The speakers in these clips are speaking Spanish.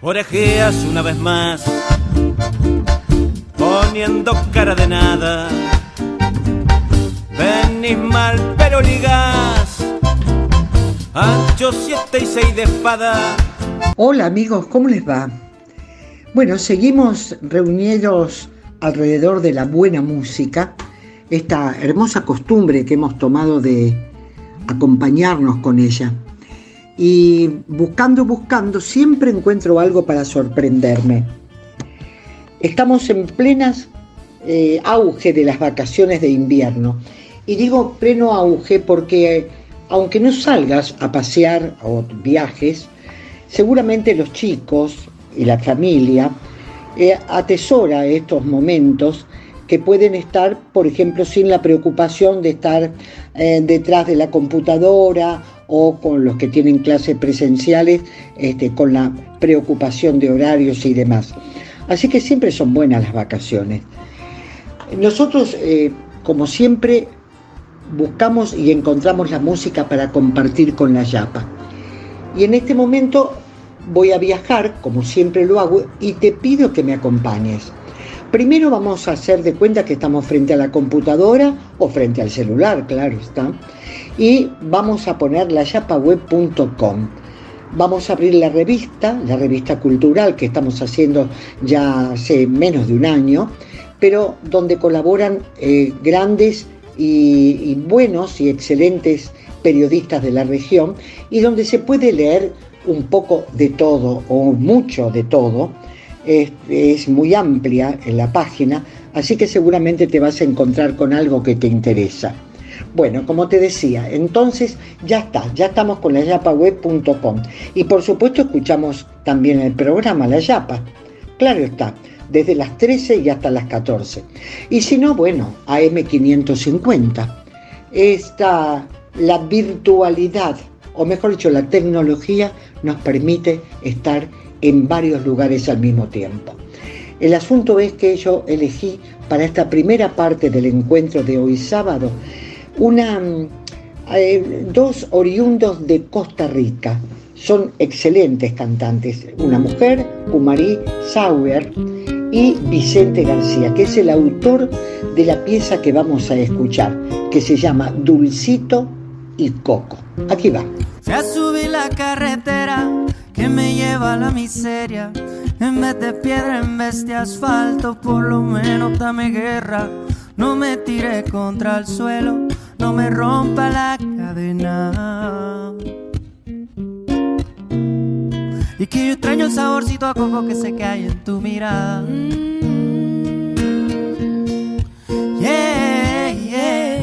orejeas una vez más, poniendo cara de nada. Venís mal, pero ligás, ancho siete y seis de espada. Hola amigos, ¿cómo les va? Bueno, seguimos reunidos alrededor de la buena música, esta hermosa costumbre que hemos tomado de acompañarnos con ella. Y buscando, buscando, siempre encuentro algo para sorprenderme. Estamos en plenas eh, auge de las vacaciones de invierno. Y digo pleno auge porque aunque no salgas a pasear o viajes, seguramente los chicos y la familia eh, atesora estos momentos que pueden estar, por ejemplo, sin la preocupación de estar eh, detrás de la computadora o con los que tienen clases presenciales, este, con la preocupación de horarios y demás. Así que siempre son buenas las vacaciones. Nosotros, eh, como siempre, buscamos y encontramos la música para compartir con la Yapa. Y en este momento voy a viajar, como siempre lo hago, y te pido que me acompañes. Primero vamos a hacer de cuenta que estamos frente a la computadora o frente al celular, claro está, y vamos a poner la yapaweb.com. Vamos a abrir la revista, la revista cultural que estamos haciendo ya hace menos de un año, pero donde colaboran eh, grandes y, y buenos y excelentes periodistas de la región y donde se puede leer un poco de todo o mucho de todo. Es, muy amplia en la página, así que seguramente te vas a encontrar con algo que te interesa. Bueno, como te decía, entonces ya está, ya estamos con la yapaweb.com y por supuesto escuchamos también el programa La Yapa. Claro está, desde las 13 y hasta las 14. Y si no, bueno, AM550. Está la virtualidad o mejor dicho, la tecnología nos permite estar en varios lugares al mismo tiempo. El asunto es que yo elegí para esta primera parte del encuentro de hoy sábado una, eh, dos oriundos de Costa Rica. Son excelentes cantantes. Una mujer, Kumari Sauer, y Vicente García, que es el autor de la pieza que vamos a escuchar, que se llama Dulcito y Coco. Aquí va. Se a subir la carretera que me lleva a la miseria. En vez de piedra, en vez de asfalto, por lo menos dame guerra. No me tire contra el suelo, no me rompa la cadena. Y que yo extraño el saborcito a coco que sé que hay en tu mirada. Yeah, yeah.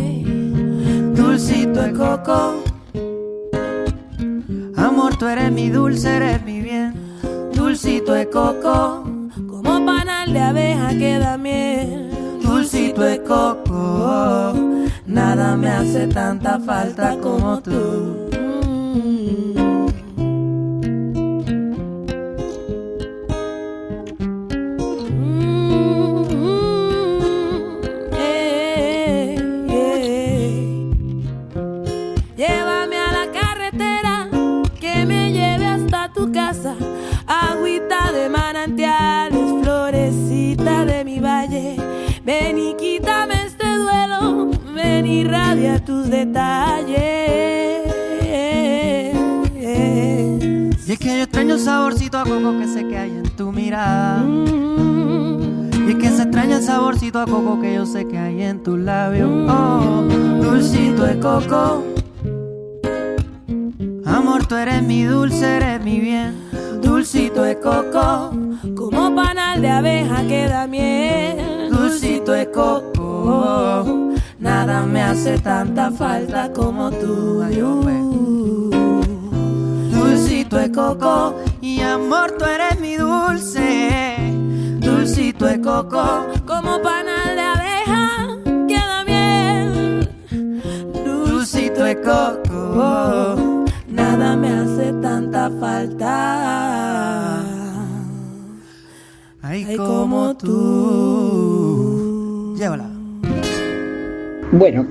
Dulcito de coco Amor, tú eres mi dulce, eres mi bien. Dulcito de coco, como panal de abeja que da miel. Dulcito de coco, nada me hace tanta falta como tú. Coco que hay en tus labios. Oh, dulcito de coco.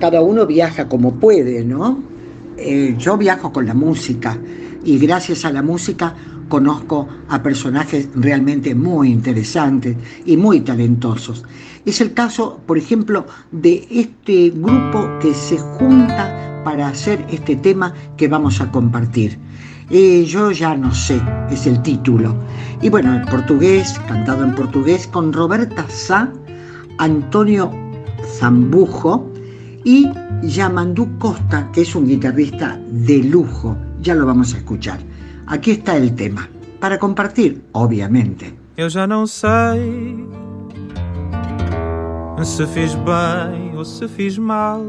Cada uno viaja como puede, ¿no? eh, yo viajo con la música y gracias a la música conozco a personajes realmente muy interesantes y muy talentosos. Es el caso, por ejemplo, de este grupo que se junta para hacer este tema que vamos a compartir. Eh, yo ya no sé, es el título. Y bueno, en portugués, cantado en portugués, con Roberta Sá, Antonio Zambujo y Yamandú Costa, que es un guitarrista de lujo. Ya lo vamos a escuchar. Aquí está el tema, para compartir, obviamente. Eu já não sei se fiz bem ou se fiz mal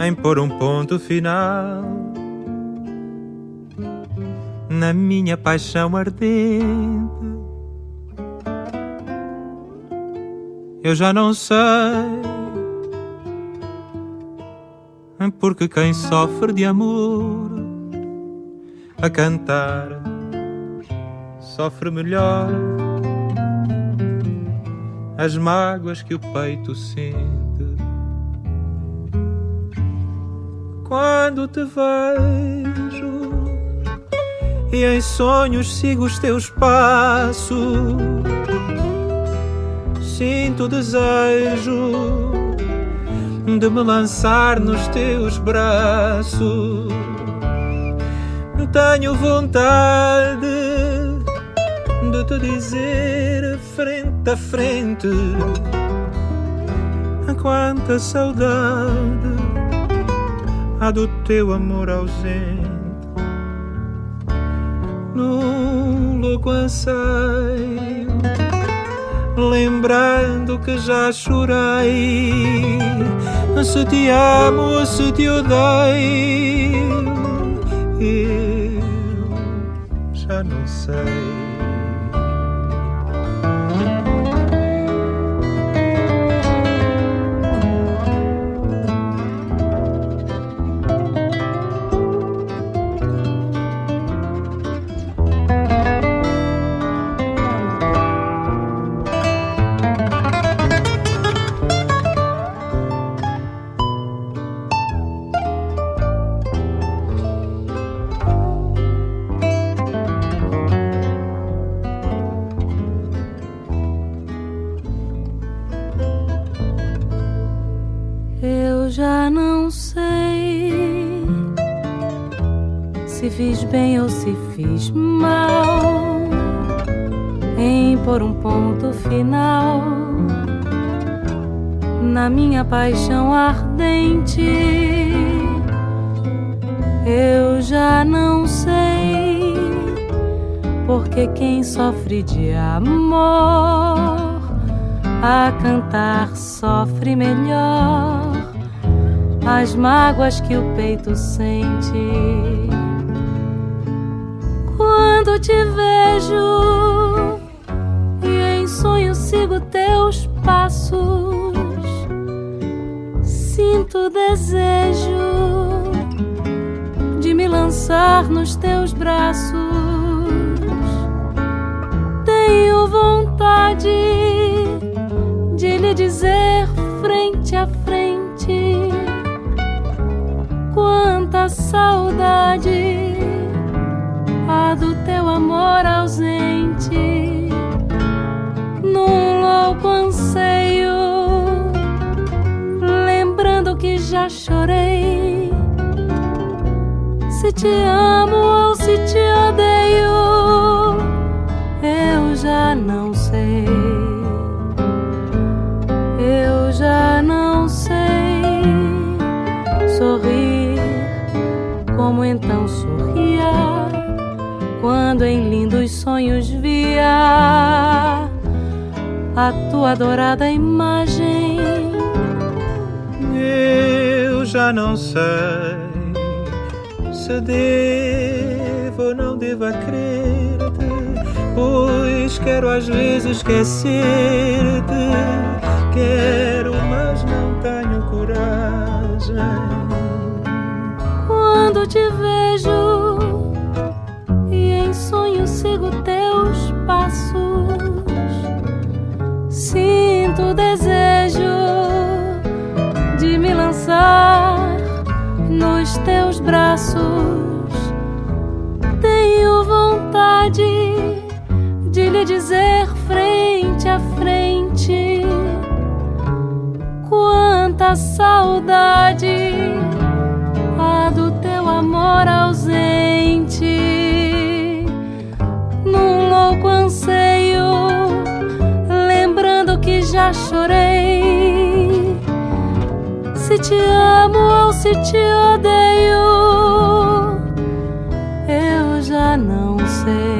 em pôr um ponto final na minha paixão ardente. Eu já não sei, porque quem sofre de amor a cantar sofre melhor as mágoas que o peito sente. Quando te vejo e em sonhos sigo os teus passos, sinto desejo de me lançar nos teus braços. Tenho vontade de te dizer frente a frente quanta saudade há do teu amor ausente. Num louco anseio, lembrando que já chorei. Se te amo se te odeio, eu já não sei. Porque quem sofre de amor a cantar sofre melhor as mágoas que o peito sente quando te vejo e em sonho sigo teus passos, sinto desejo de me lançar nos teus braços. Louco anseio, lembrando que já chorei. Se te amo ou se te odeio, eu já não sei. Eu já não sei sorrir como então sorria quando em lindos sonhos via a tua adorada imagem. Eu já não sei se devo ou não devo crer-te, pois quero às vezes esquecer-te. Quero, mas não tenho coragem. Quando te vejo sigo teus Lançar dos teus braços. Tenho vontade de lhe dizer frente a frente quanta saudade a do teu amor ausente. Num louco anseio, lembrando que já chorei. Se te amo ou se te odeio, eu já não sei.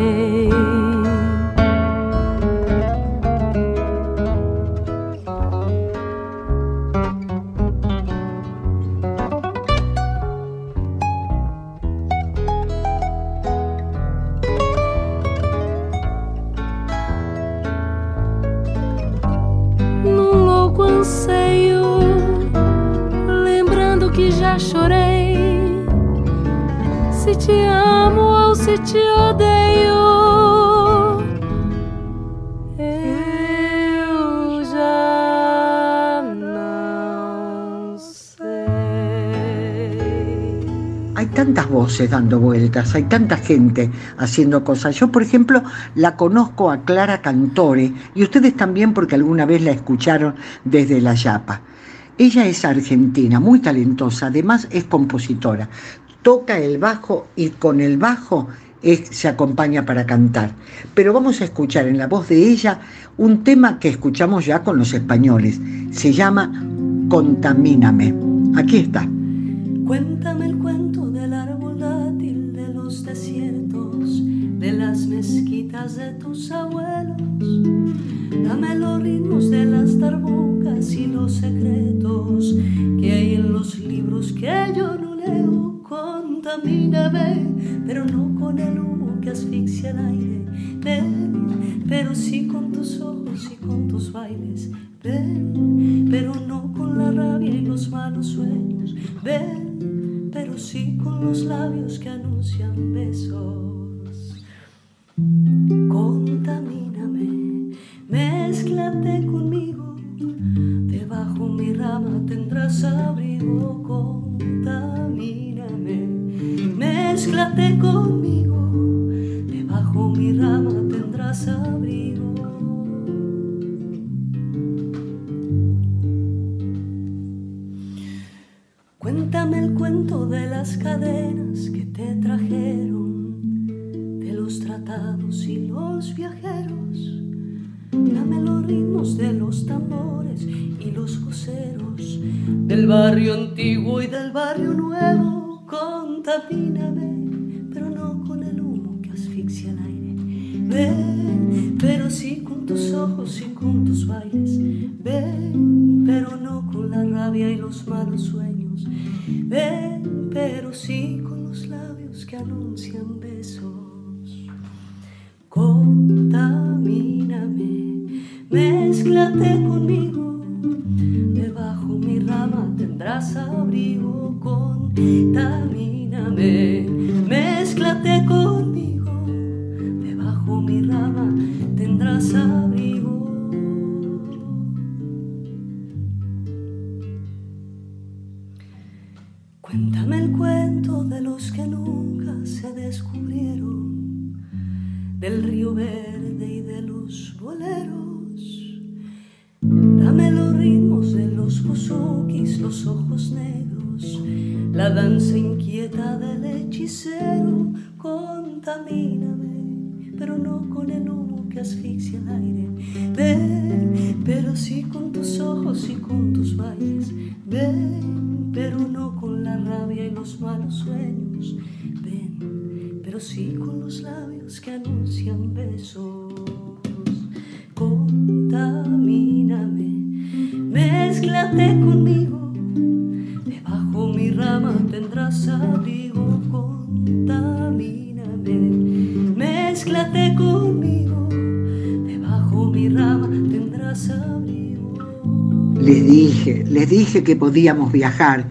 Dando vueltas, hay tanta gente haciendo cosas. Yo, por ejemplo, la conozco a Clara Cantore y ustedes también porque alguna vez la escucharon desde La Yapa. Ella es argentina, muy talentosa, además es compositora toca el bajo y con el bajo se acompaña para cantar. Pero vamos a escuchar en la voz de ella un tema que escuchamos ya con los españoles. Se llama Contamíname. Aquí está. Cuéntame el cuento mezquitas de tus abuelos. Dame los ritmos de las tarbucas y los secretos que hay en los libros que yo no leo contamíname, pero no con el humo que asfixia el aire. Ven, pero sí con tus ojos y con tus bailes. Ven, pero no con la rabia y los malos sueños. Ven, pero sí con los labios que anuncian besos. Contamíname, mezclate conmigo. Debajo mi rama tendrás abrigo. Contamíname Mézclate conmigo, debajo mi rama tendrás abrigo. Cuéntame el cuento de las cadenas y los viajeros. Dame los ritmos de los tambores y los joseros, del barrio antiguo y del barrio nuevo contamíname, pero no con el humo que asfixia el aire. Ven, pero sí con tus ojos y con tus bailes. Ven, pero no con la rabia y los malos sueños. Ven, pero sí con los labios que anuncian besos. Contamíname, mezclate conmigo. Debajo mi rama tendrás abrigo con contamíname, mezclate conmigo, los boleros. Dame los ritmos de los buzukis, los ojos negros la danza inquieta del hechicero, contamíname, pero no con el humo que asfixia el aire. Ven, pero sí con tus ojos y con tus bailes. Ven, pero no con la rabia y los malos sueños. Ven, pero sí con los labios que anuncian besos. Mezclate conmigo mi rama tendrás abrigo, contamíname, mezclate conmigo, debajo mi rama tendrás abrigo. Les dije, les dije que podíamos viajar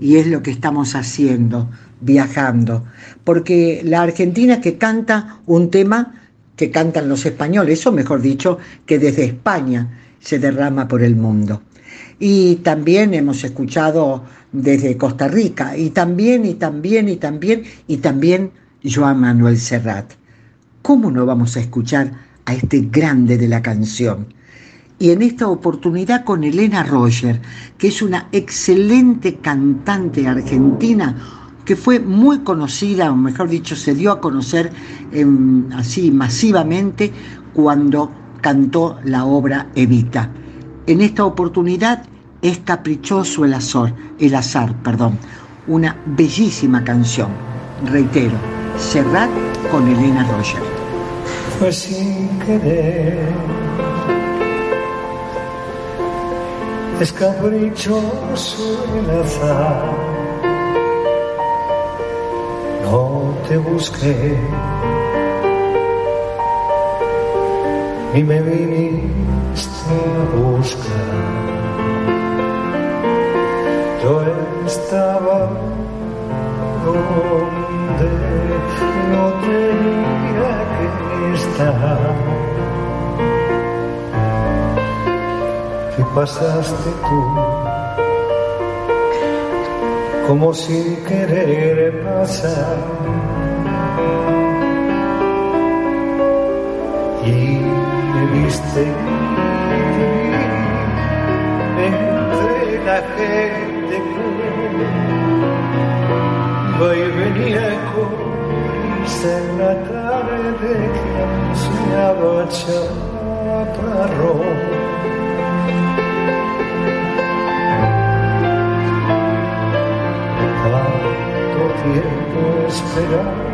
y es lo que estamos haciendo, viajando, porque la Argentina que canta un tema que cantan los españoles, o mejor dicho, que desde España se derrama por el mundo. Y también hemos escuchado desde Costa Rica, y también, y también, y también, y también Joan Manuel Serrat. ¿Cómo no vamos a escuchar a este grande de la canción? Y en esta oportunidad con Elena Roger, que es una excelente cantante argentina que fue muy conocida, o mejor dicho, se dio a conocer em, así masivamente cuando cantó la obra Evita. En esta oportunidad es caprichoso el azar, el azar, perdón, una bellísima canción. Reitero, Serrat con Elena Roger. Fue sin querer, es caprichoso el azar, no te busqué, ni me viniste a buscar. Yo estaba donde no tenía que estar. Y pasaste tú, como sin querer pasar. Y me viste la gente que va y venía con prisa en la tarde que anunciaba chaparro. Tanto tiempo esperando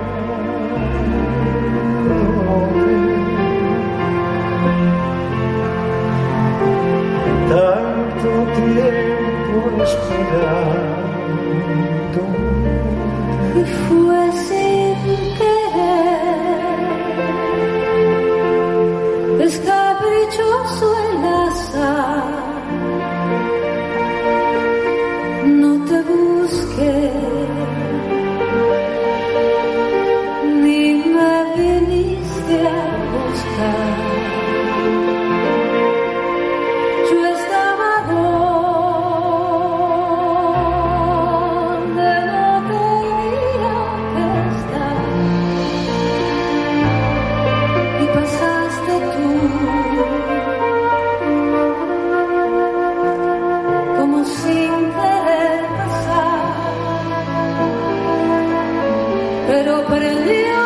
pero prendió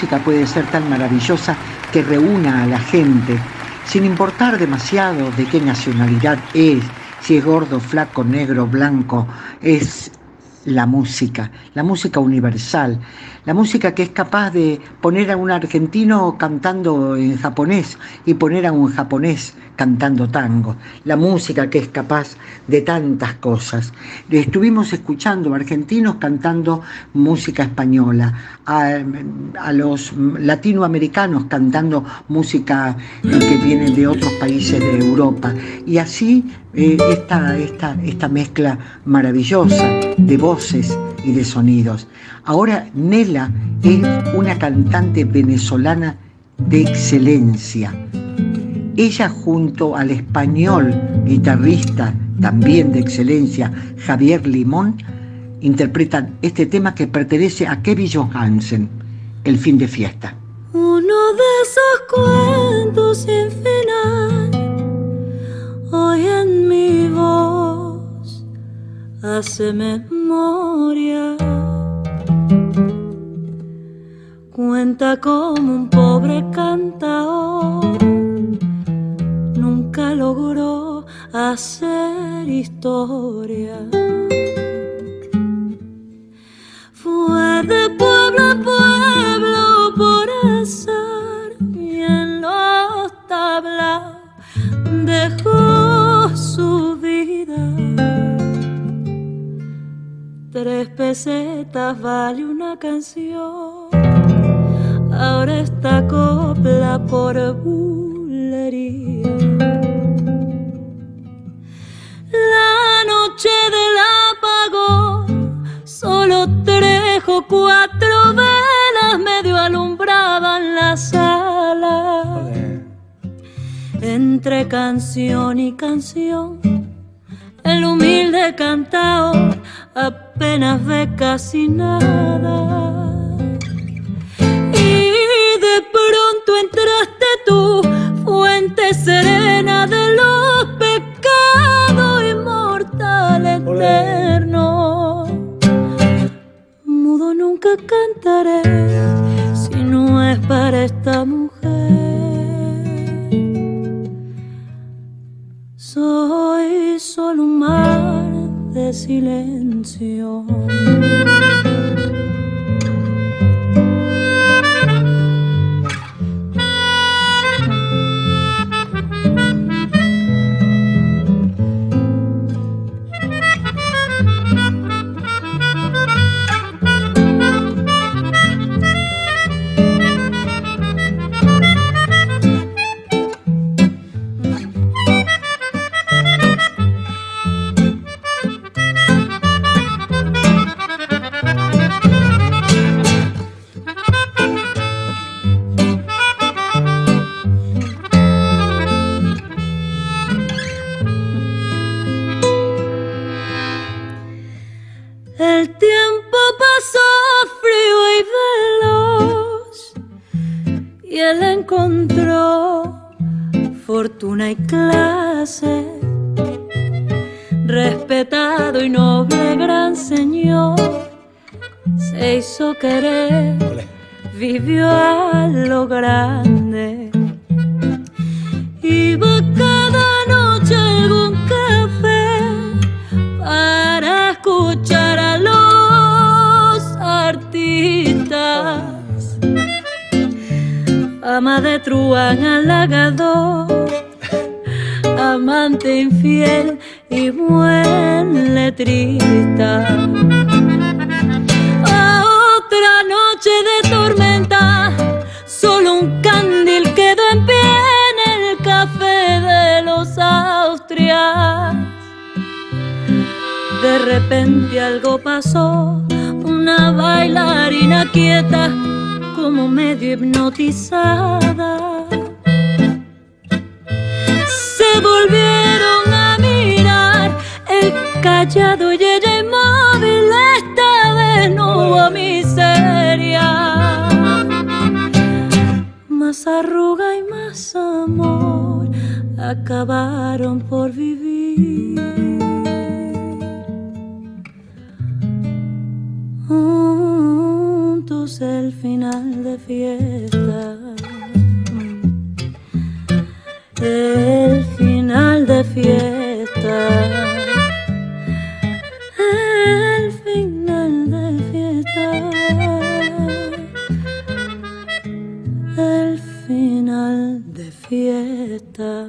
música puede ser tan maravillosa que reúna a la gente, sin importar demasiado de qué nacionalidad es, si es gordo, flaco, negro, blanco, es la música, la música universal, la música que es capaz de poner a un argentino cantando en japonés y poner a un japonés cantando tango, la música que es capaz de tantas cosas. Estuvimos escuchando argentinos cantando música española, a, los latinoamericanos cantando música que viene de otros países de Europa, y así eh, esta, esta, esta mezcla maravillosa de voces y de sonidos. Ahora Nela es una cantante venezolana de excelencia. Ella junto al español guitarrista también de excelencia Javier Limón interpretan este tema que pertenece a Kevin Johansen, El fin de fiesta. Uno de esos cuentos sin final, hoy en mi voz hace memoria. Cuenta como un pobre cantador nunca logró hacer historia. Fue de pueblo a pueblo por azar y en los tablaos dejó su vida. Tres pesetas vale una canción, ahora está copla por La noche del apagón, solo tres o cuatro velas medio alumbraban la sala. Entre canción y canción, el humilde cantao apenas ve casi nada. De pronto entraste tú, fuente serena de los pecados inmortal eterno. Mudo nunca cantaré A otra noche de tormenta, solo un candil quedó en pie en el café de los Austrias. De repente algo pasó, una bailarina quieta, como medio hipnotizada. Se el callado y ella inmóvil, esta vez no hubo miseria. Más arruga y más amor acabaron por vivir. juntos el final de fiesta. El final de fiesta. El final de fiesta.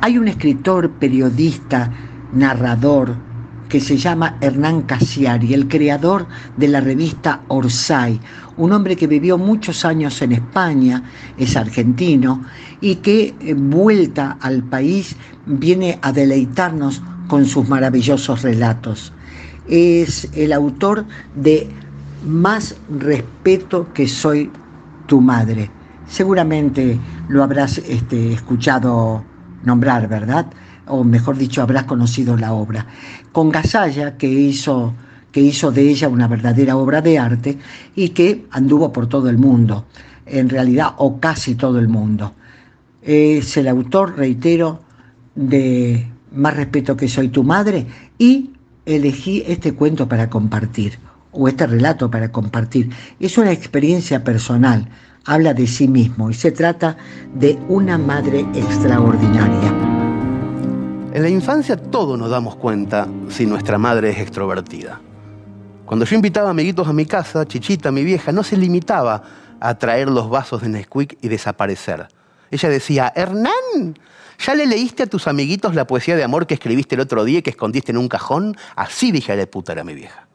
Hay un escritor, periodista, narrador que se llama Hernán Casiari, el creador de la revista Orsay, un hombre que vivió muchos años en España, es argentino, y que eh, vuelta al país viene a deleitarnos con sus maravillosos relatos. Es el autor de Más respeto que soy tu madre. Seguramente lo habrás este, escuchado nombrar, ¿verdad? O mejor dicho, habrás conocido la obra. Con Gasalla, que hizo, que hizo de ella una verdadera obra de arte y que anduvo por todo el mundo, en realidad, o casi todo el mundo. Es el autor, reitero, de Más respeto que soy tu madre y elegí este cuento para compartir o este relato para compartir. Es una experiencia personal, habla de sí mismo y se trata de una madre extraordinaria. En la infancia todos nos damos cuenta si nuestra madre es extrovertida. Cuando yo invitaba amiguitos a mi casa, Chichita, mi vieja, no se limitaba a traer los vasos de Nesquik y desaparecer. Ella decía, Hernán, ¿ya le leíste a tus amiguitos la poesía de amor que escribiste el otro día y que escondiste en un cajón? Así dije de puta era mi vieja.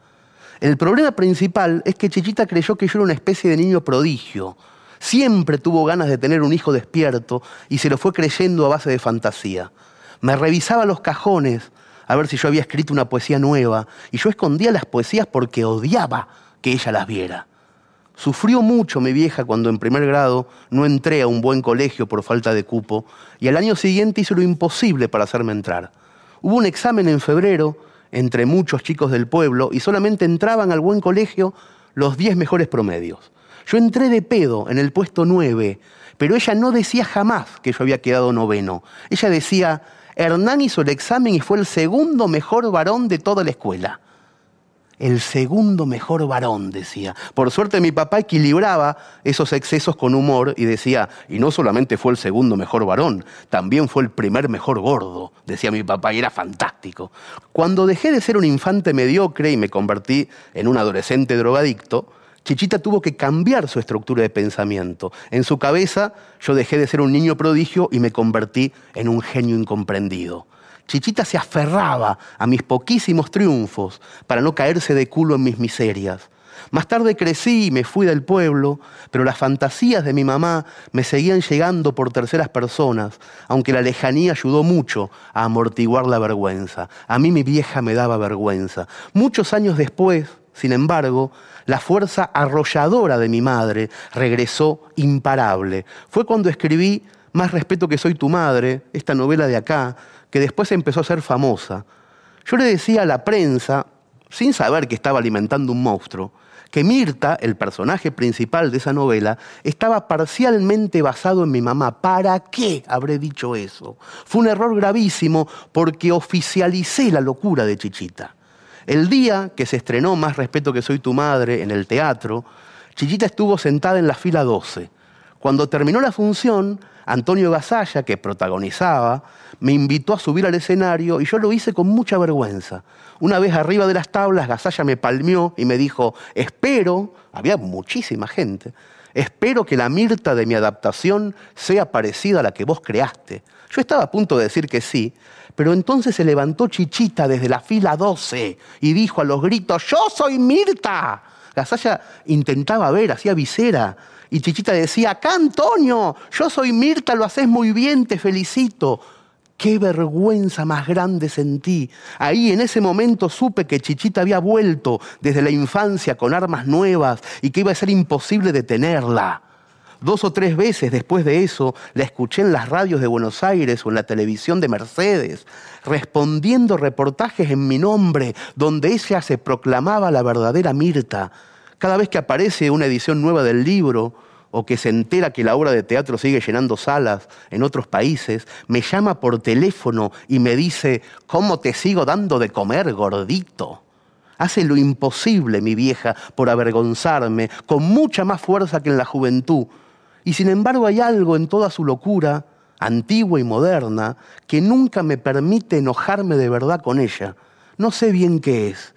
El problema principal es que Chichita creyó que yo era una especie de niño prodigio. Siempre tuvo ganas de tener un hijo despierto y se lo fue creyendo a base de fantasía. Me revisaba los cajones a ver si yo había escrito una poesía nueva y yo escondía las poesías porque odiaba que ella las viera. Sufrió mucho mi vieja cuando en primer grado no entré a un buen colegio por falta de cupo y al año siguiente hizo lo imposible para hacerme entrar. Hubo un examen en febrero entre muchos chicos del pueblo y solamente entraban al buen colegio los 10 mejores promedios. Yo entré de pedo en el puesto 9, pero ella no decía jamás que yo había quedado noveno. Ella decía, Hernán hizo el examen y fue el segundo mejor varón de toda la escuela el segundo mejor varón, decía. Por suerte mi papá equilibraba esos excesos con humor y decía, y no solamente fue el segundo mejor varón, también fue el primer mejor gordo, decía mi papá, y era fantástico. Cuando dejé de ser un infante mediocre y me convertí en un adolescente drogadicto, Chichita tuvo que cambiar su estructura de pensamiento. En su cabeza yo dejé de ser un niño prodigio y me convertí en un genio incomprendido. Chichita se aferraba a mis poquísimos triunfos para no caerse de culo en mis miserias. Más tarde crecí y me fui del pueblo, pero las fantasías de mi mamá me seguían llegando por terceras personas, aunque la lejanía ayudó mucho a amortiguar la vergüenza. A mí mi vieja me daba vergüenza. Muchos años después, sin embargo, la fuerza arrolladora de mi madre regresó imparable. Fue cuando escribí Más respeto que soy tu madre, esta novela de acá, que después empezó a ser famosa. Yo le decía a la prensa, sin saber que estaba alimentando un monstruo, que Mirta, el personaje principal de esa novela, estaba parcialmente basado en mi mamá. ¿Para qué habré dicho eso? Fue un error gravísimo porque oficialicé la locura de Chichita. El día que se estrenó Más respeto que soy tu madre en el teatro, Chichita estuvo sentada en la fila 12. Cuando terminó la función, Antonio Gasalla, que protagonizaba, me invitó a subir al escenario y yo lo hice con mucha vergüenza. Una vez arriba de las tablas, Gasalla me palmeó y me dijo, espero, había muchísima gente, espero que la Mirta de mi adaptación sea parecida a la que vos creaste. Yo estaba a punto de decir que sí, pero entonces se levantó Chichita desde la fila 12 y dijo a los gritos, yo soy Mirta. Gasalla intentaba ver, hacía visera. Y Chichita decía, acá Antonio, yo soy Mirta, lo haces muy bien, te felicito. Qué vergüenza más grande sentí. Ahí en ese momento supe que Chichita había vuelto desde la infancia con armas nuevas y que iba a ser imposible detenerla. Dos o tres veces después de eso la escuché en las radios de Buenos Aires o en la televisión de Mercedes, respondiendo reportajes en mi nombre, donde ella se proclamaba la verdadera Mirta. Cada vez que aparece una edición nueva del libro, o que se entera que la obra de teatro sigue llenando salas en otros países, me llama por teléfono y me dice, ¿cómo te sigo dando de comer, gordito? Hace lo imposible, mi vieja, por avergonzarme, con mucha más fuerza que en la juventud. Y sin embargo hay algo en toda su locura, antigua y moderna, que nunca me permite enojarme de verdad con ella. No sé bien qué es.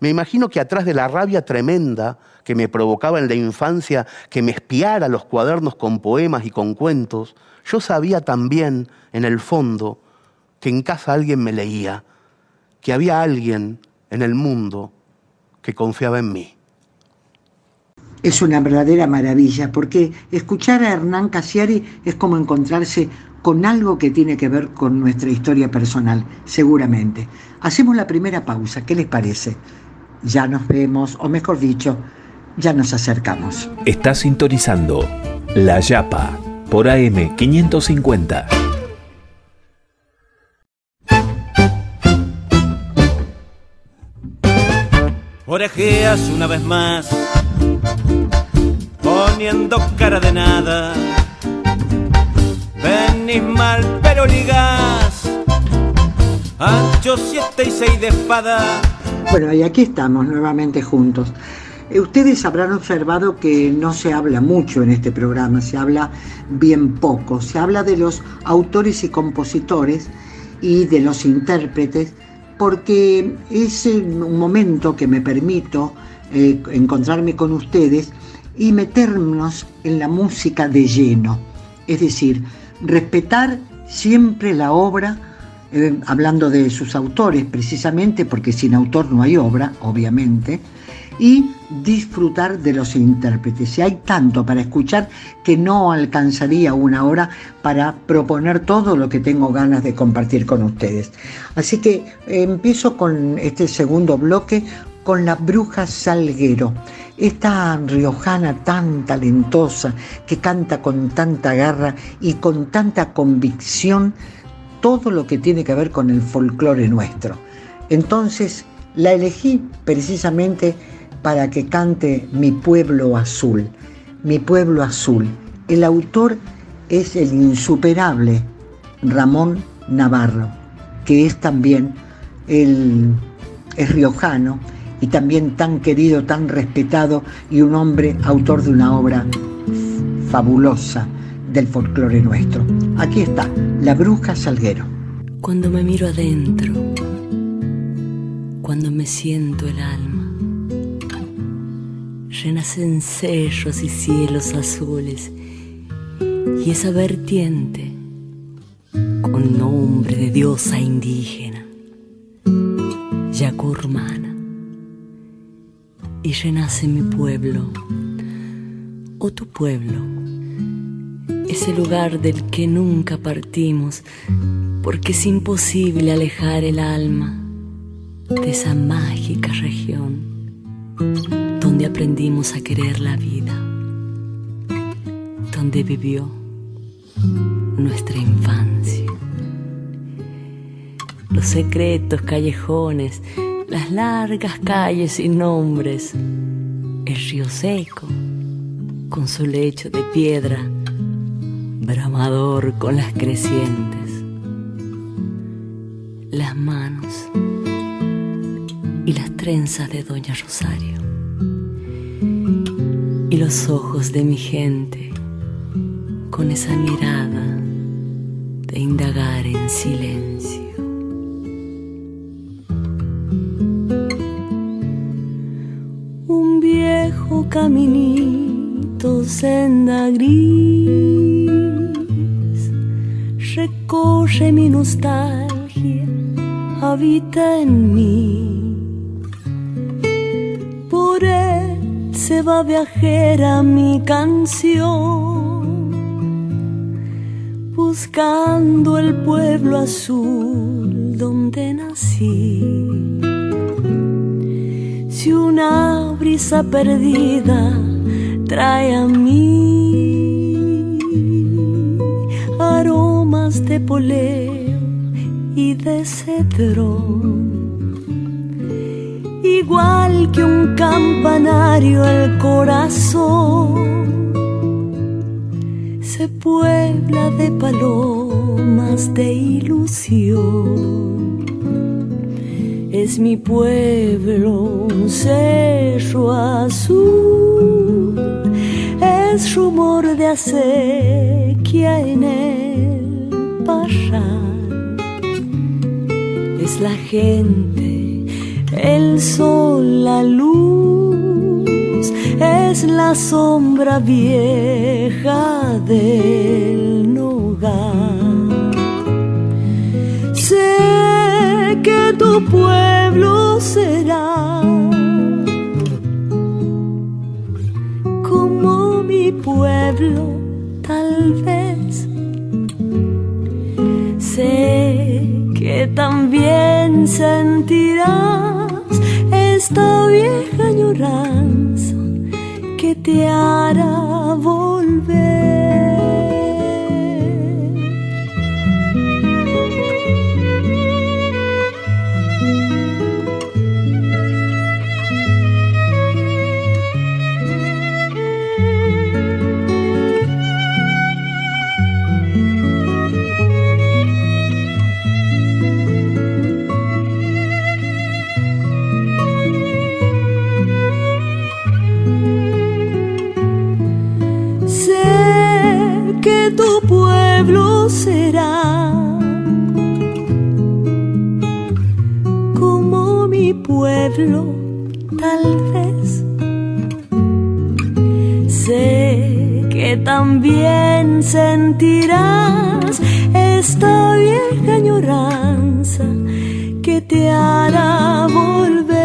Me imagino que atrás de la rabia tremenda que me provocaba en la infancia que me espiara los cuadernos con poemas y con cuentos, yo sabía también, en el fondo, que en casa alguien me leía, que había alguien en el mundo que confiaba en mí es una verdadera maravilla, porque escuchar a Hernán Casiari es como encontrarse con algo que tiene que ver con nuestra historia personal, seguramente. Hacemos la primera pausa, ¿qué les parece? Ya nos vemos, o mejor dicho, ya nos acercamos. Está sintonizando La Yapa por AM 550. Orejeas una vez más poniendo cara de nada. Venís mal, pero ligás, ancho siete y seis de espada. Bueno, y aquí estamos nuevamente juntos. Eh, Ustedes habrán observado que no se habla mucho en este programa, se habla bien poco. Se habla de los autores y compositores y de los intérpretes, porque es eh, un momento que me permito eh, encontrarme con ustedes y meternos en la música de lleno. Es decir, respetar siempre la obra, eh, hablando de sus autores precisamente, porque sin autor no hay obra, obviamente, y disfrutar de los intérpretes. Y hay tanto para escuchar que no alcanzaría una hora para proponer todo lo que tengo ganas de compartir con ustedes. Así que eh, empiezo con este segundo bloque con la bruja Salguero, esta riojana tan talentosa que canta con tanta garra y con tanta convicción todo lo que tiene que ver con el folclore nuestro. Entonces la elegí precisamente para que cante Mi pueblo azul, Mi pueblo azul. El autor es el insuperable Ramón Navarro, que es también el es riojano y también tan querido, tan respetado y un hombre autor de una obra fabulosa del folclore nuestro. Aquí está, La Bruja Salguero. Cuando me miro adentro, cuando me siento el alma, renacen sellos y cielos azules y esa vertiente con nombre de diosa indígena, yacurmana, y renace mi pueblo o tu pueblo, ese lugar del que nunca partimos, porque es imposible alejar el alma de esa mágica región donde aprendimos a querer la vida, donde vivió nuestra infancia. Los secretos callejones, las largas calles sin nombres, el río seco con su lecho de piedra, bramador con las crecientes, las manos y las trenzas de Doña Rosario y los ojos de mi gente con esa mirada de indagar en silencio. Caminito, senda gris, recorre mi nostalgia, habita en mí. Por él se va viajera mi canción, buscando el pueblo azul donde nací. Si una brisa perdida trae a mí aromas de poleo y de cedrón igual que un campanario el corazón se puebla de palomas de ilusión. Es mi pueblo un cerro azul, es rumor de acequia en el parral, es la gente el sol, la luz, es la sombra vieja del tu pueblo será como mi pueblo, tal vez. Sé que también sentirás esta vieja añoranza que te hará volver. Tal vez. Sé que también sentirás esta vieja añoranza que te hará volver.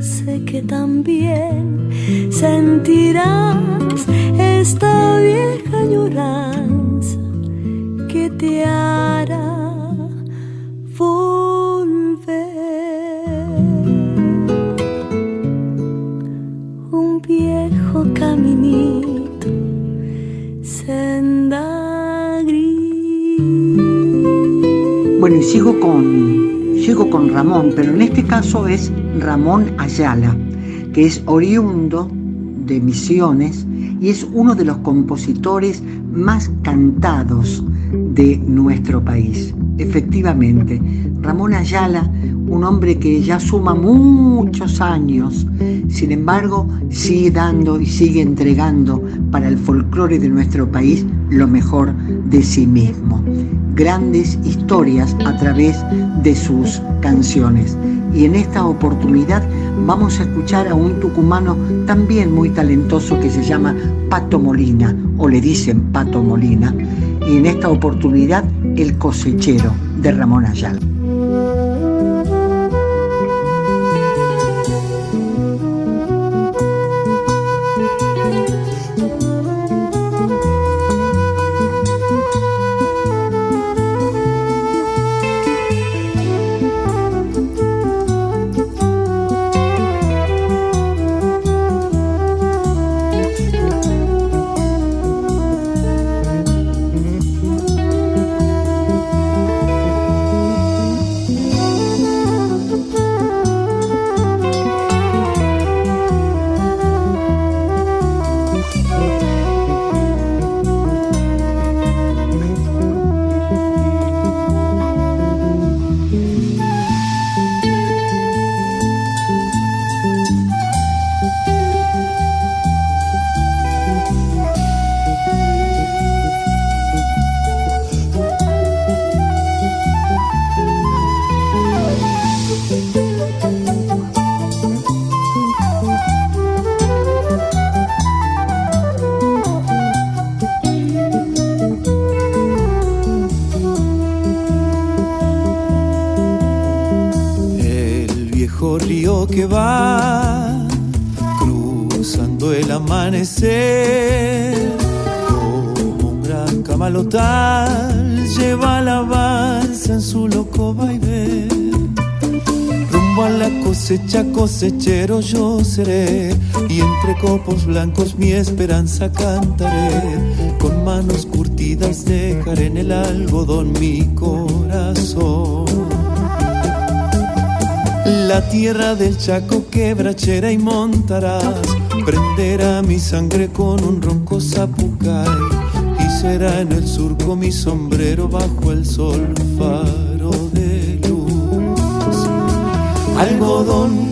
Sé que también sentirás esta vieja añoranza que te hará Bueno, y sigo con, sigo con Ramón, pero en este caso es Ramón Ayala, que es oriundo de Misiones y es uno de los compositores más cantados de nuestro país. Efectivamente, Ramón Ayala, un hombre que ya suma muchos años, sin embargo, sigue dando y sigue entregando para el folclore de nuestro país lo mejor de sí mismo. Grandes historias a través de sus canciones. Y en esta oportunidad vamos a escuchar a un tucumano también muy talentoso que se llama Pato Molina, o le dicen Pato Molina, y en esta oportunidad El cosechero de Ramón Ayala. Cosechero yo seré y entre copos blancos mi esperanza cantaré. Con manos curtidas dejaré en el algodón mi corazón. La tierra del Chaco quebrachera y montarás prenderá mi sangre con un ronco zapucay y será en el surco mi sombrero bajo el sol faro de luz. Algodón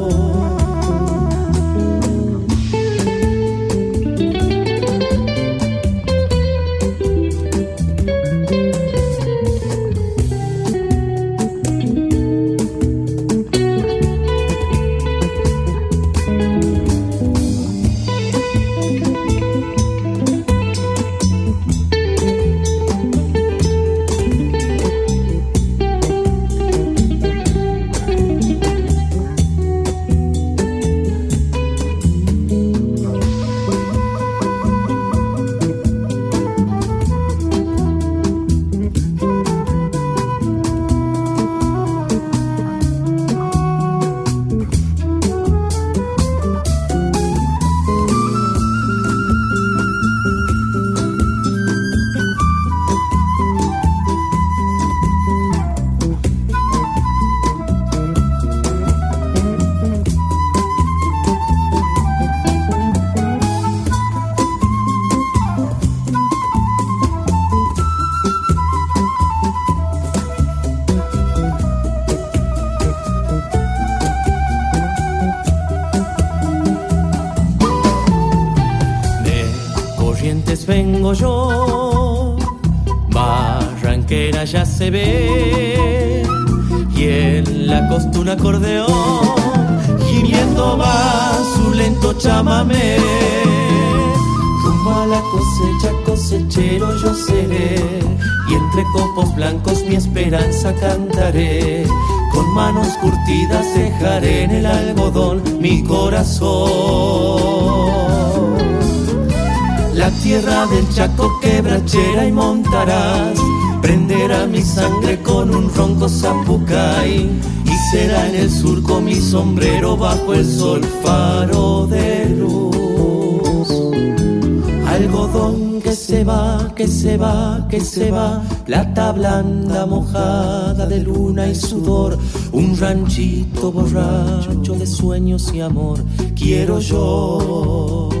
Costa un acordeón, gimiendo va su lento chamamé. Rumbo a la cosecha, cosechero yo seré, y entre copos blancos mi esperanza cantaré. Con manos curtidas dejaré en el algodón mi corazón. La tierra del Chaco quebrachera y montarás, prenderá mi sangre con un ronco zapucay será en el surco mi sombrero bajo el sol faro de luz. Algodón que se va, que se va, que se va, plata blanda mojada de luna y sudor, un ranchito borracho de sueños y amor, quiero yo.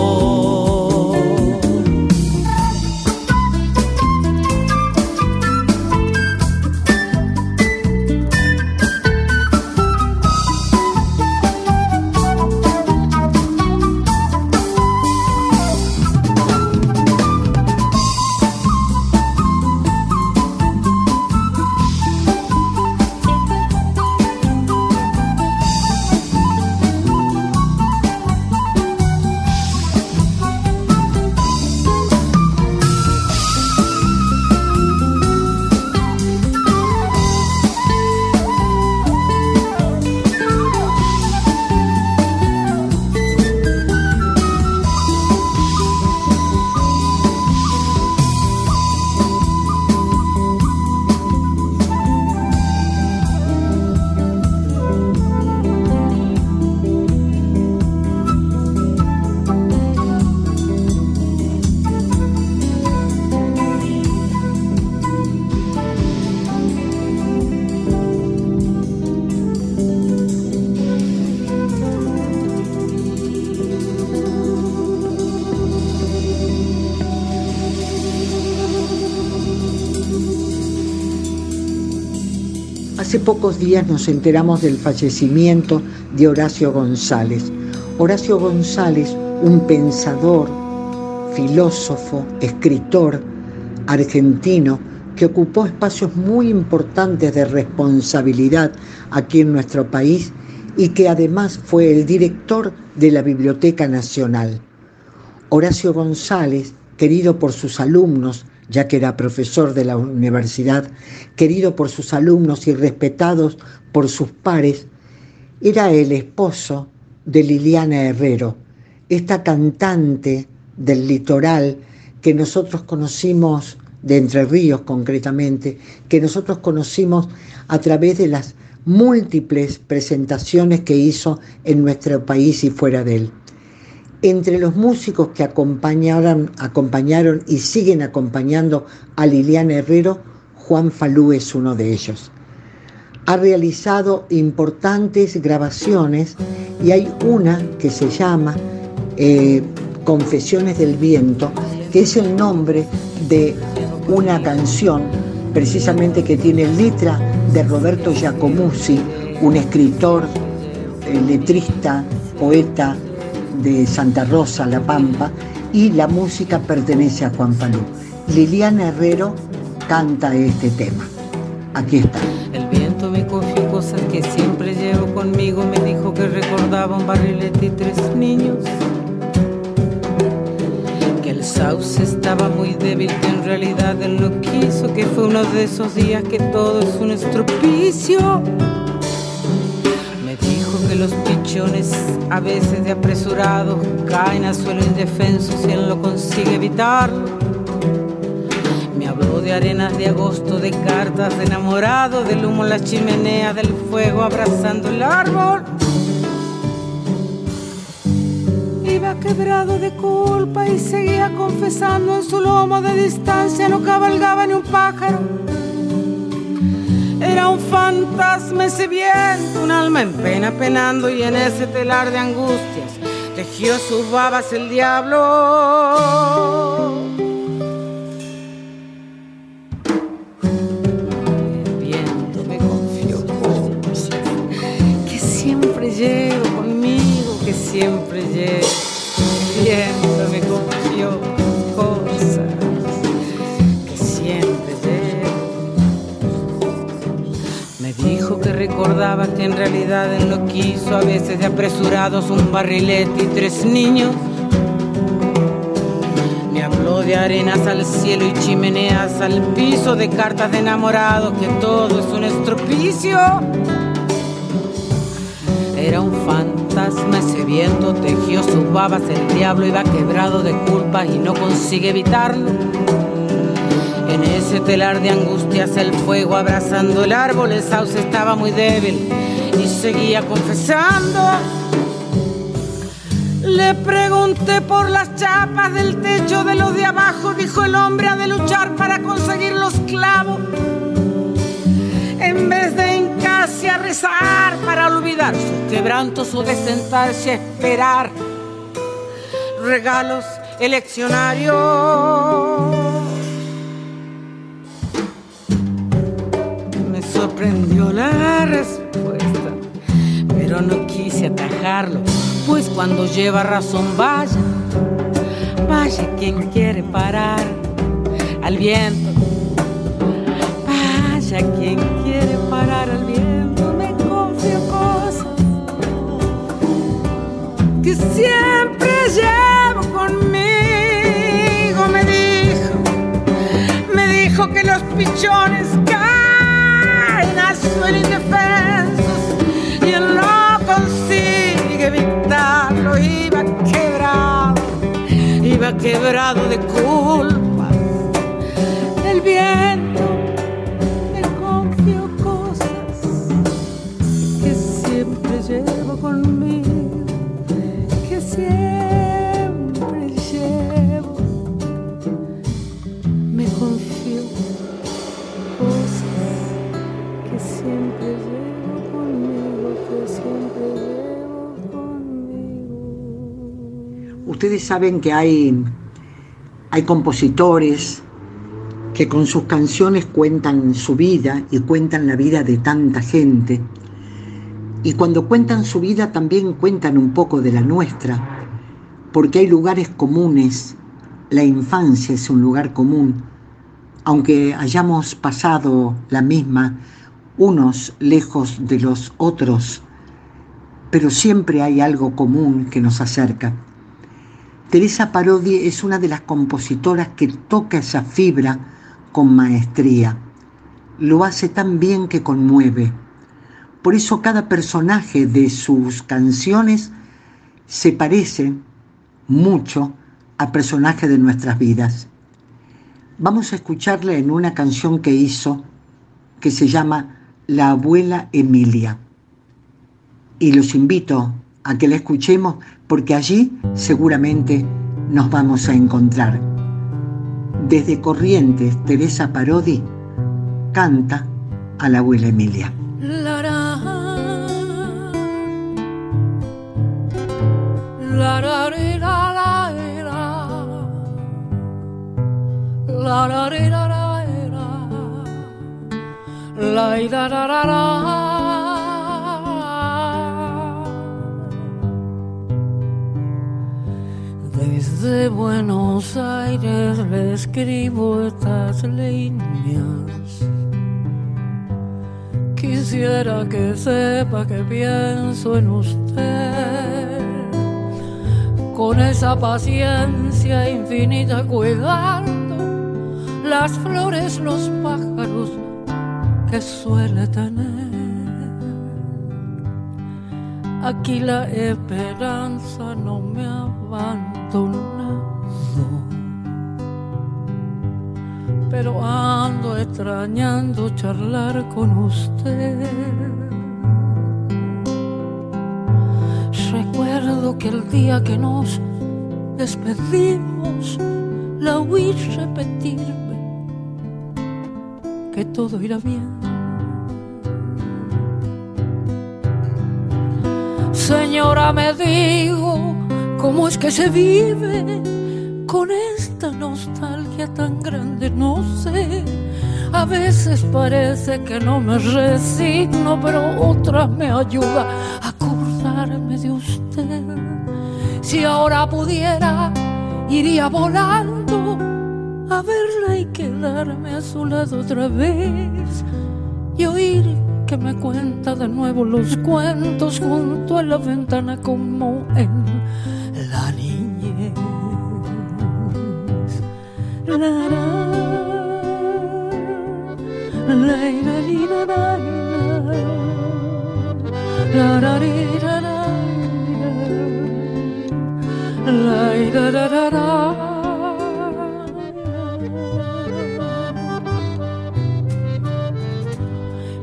Pocos días nos enteramos del fallecimiento de Horacio González. Horacio González, un pensador, filósofo, escritor argentino que ocupó espacios muy importantes de responsabilidad aquí en nuestro país y que además fue el director de la Biblioteca Nacional. Horacio González, querido por sus alumnos, ya que era profesor de la universidad, querido por sus alumnos y respetados por sus pares, era el esposo de Liliana Herrero, esta cantante del litoral que nosotros conocimos, de Entre Ríos concretamente, que nosotros conocimos a través de las múltiples presentaciones que hizo en nuestro país y fuera de él. Entre los músicos que acompañaron, y siguen acompañando a Liliana Herrero, Juan Falú es uno de ellos. Ha realizado importantes grabaciones y hay una que se llama eh, Confesiones del Viento, que es el nombre de una canción precisamente que tiene letra de Roberto Giacomuzzi, un escritor, eh, letrista, poeta, de Santa Rosa, La Pampa, y la música pertenece a Juan Falú. Liliana Herrero canta este tema. Aquí está. El viento me cogió cosas que siempre llevo conmigo, me dijo que recordaba un barrilete y tres niños. Que el sauce estaba muy débil, que en realidad él no quiso, que fue uno de esos días que todo es un estropicio que los pichones, a veces de apresurados, caen al suelo indefensos y él lo consigue evitar. Me habló de arenas de agosto, de cartas de enamorado, del humo en la chimenea, del fuego abrazando el árbol. Iba quebrado de culpa y seguía confesando en su lomo de distancia, no cabalgaba ni un pájaro era un fantasma ese viento, un alma en pena penando y en ese telar de angustias tejió sus babas el diablo. El viento me confió que siempre llevo conmigo, que siempre llevo. Recordaba que en realidad él lo quiso, a veces de apresurados un barrilete y tres niños. Me habló de arenas al cielo y chimeneas al piso, de cartas de enamorados, que todo es un estropicio. Era un fantasma, ese viento tejió sus babas, el diablo iba quebrado de culpas y no consigue evitarlo. En ese telar de angustias el fuego abrazando el árbol, el sauce estaba muy débil y seguía confesando. Le pregunté por las chapas del techo de los de abajo, dijo el hombre, ha de luchar para conseguir los clavos. En vez de hincarse a rezar para olvidar sus quebrantos o de a esperar regalos eleccionarios. Sorprendió la respuesta, pero no quise atajarlo, pues cuando lleva razón vaya, vaya quien quiere parar al viento, vaya quien quiere parar al viento, me confío cosas que siempre llevo conmigo, me dijo, me dijo que los pichones indefensos y él no consigue evitarlo, iba quebrado, iba quebrado de culpas. Saben que hay, hay compositores que con sus canciones cuentan su vida y cuentan la vida de tanta gente. Y cuando cuentan su vida también cuentan un poco de la nuestra, porque hay lugares comunes. La infancia es un lugar común, aunque hayamos pasado la misma, unos lejos de los otros, pero siempre hay algo común que nos acerca. Teresa Parodi es una de las compositoras que toca esa fibra con maestría. Lo hace tan bien que conmueve. Por eso cada personaje de sus canciones se parece mucho a personajes de nuestras vidas. Vamos a escucharla en una canción que hizo que se llama La abuela Emilia. Y los invito a que la escuchemos porque allí seguramente nos vamos a encontrar. Desde Corrientes, Teresa Parodi canta a la abuela Emilia. La la la Desde Buenos Aires le escribo estas líneas. Quisiera que sepa que pienso en usted con esa paciencia infinita cuidando las flores, los pájaros que suele tener. Aquí la esperanza no me ha abandonado, pero ando extrañando charlar con usted. Recuerdo que el día que nos despedimos, la oí repetirme que todo irá bien. Señora, me digo, ¿Cómo es que se vive con esta nostalgia tan grande? No sé. A veces parece que no me resigno, pero otra me ayuda a acordarme de usted. Si ahora pudiera, iría volando a verla y quedarme a su lado otra vez y oír que me cuenta de nuevo los cuentos junto a la ventana como en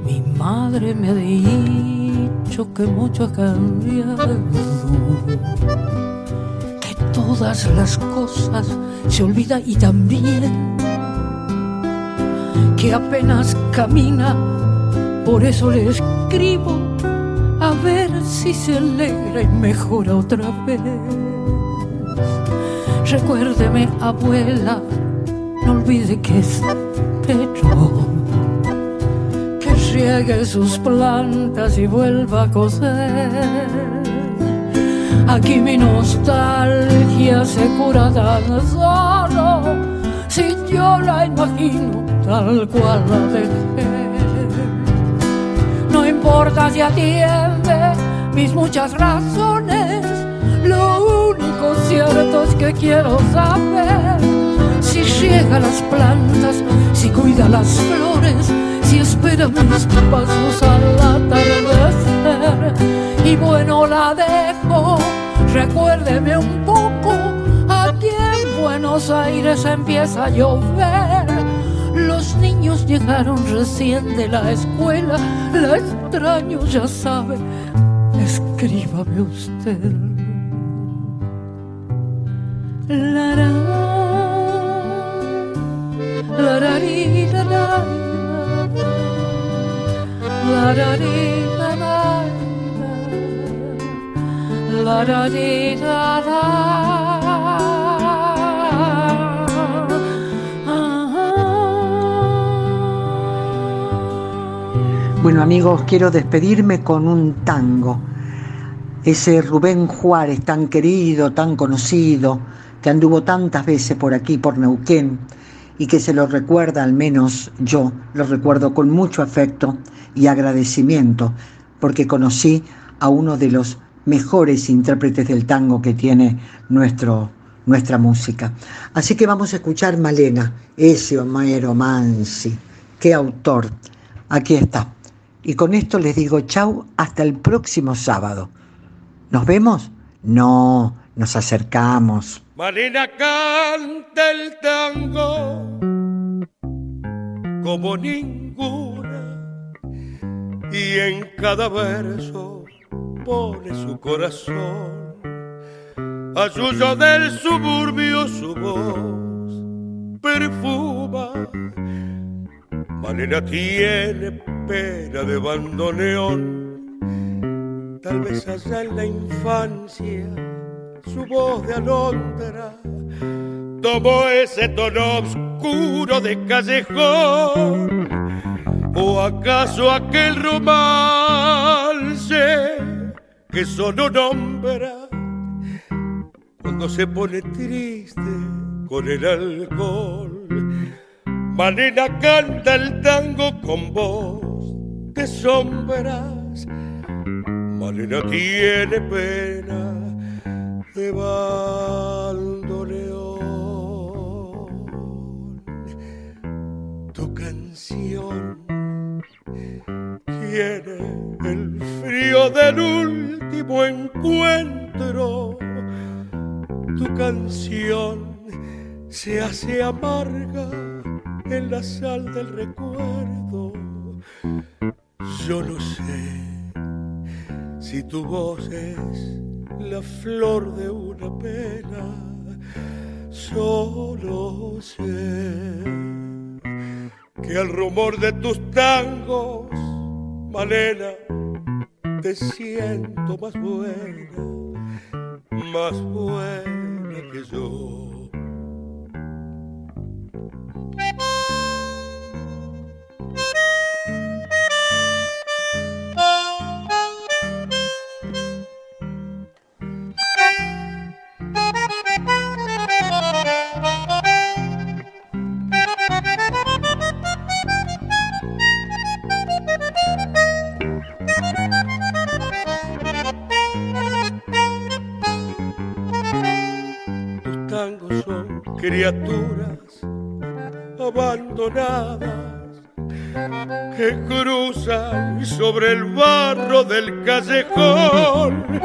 mi madre me ha dicho que mucho ha cambiado, todas las cosas se olvidan y también que apenas camina, por eso le escribo a ver si se alegra y mejora otra vez. Recuérdeme, abuela, no olvide que espero que riegue sus plantas y vuelva a coser. Aquí mi nostalgia se cura tan solo si yo la imagino tal cual la dejé. No importa si atiende mis muchas razones, lo único cierto es que quiero saber si riega las plantas, si cuida las flores, si espera mis pasos al atardecer. Y bueno, la dejo, recuérdeme un poco, aquí en Buenos Aires empieza a llover. Los niños llegaron recién de la escuela, la extraño, ya sabe, escríbame usted. La, la, la, la, Bueno amigos, quiero despedirme con un tango. Ese Rubén Juárez tan querido, tan conocido, que anduvo tantas veces por aquí, por Neuquén, y que se lo recuerda, al menos yo, lo recuerdo con mucho afecto y agradecimiento, porque conocí a uno de los mejores intérpretes del tango que tiene nuestro, nuestra música. Así que vamos a escuchar Malena, ese Homero Mansi, qué autor. Aquí está. Y con esto les digo chau hasta el próximo sábado. ¿Nos vemos? No, nos acercamos. Malena canta el tango como ninguna y en cada verso pone su corazón a suyo del suburbio su voz perfuma. Malena tiene pena de bandoneón, tal vez allá en la infancia su voz de alondra tomó ese tono oscuro de callejón, o acaso aquel romance que solo nombra cuando se pone triste con el alcohol. Malena canta el tango con voz de sombras. Malena tiene pena de bandoneón. Tu canción tiene el del último encuentro. Tu canción se hace amarga en la sal del recuerdo. Yo no sé si tu voz es la flor de una pena, solo sé que al rumor de tus tangos, Malena, te siento más buena, más buena que yo. Cruzan sobre el barro del callejón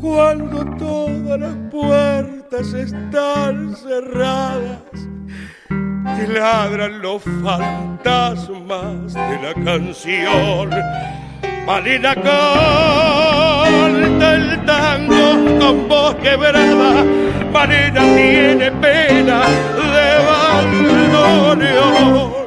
cuando todas las puertas están cerradas y ladran los fantasmas de la canción. Malina canta el tango con voz quebrada, Malina tiene pena de bandoneón.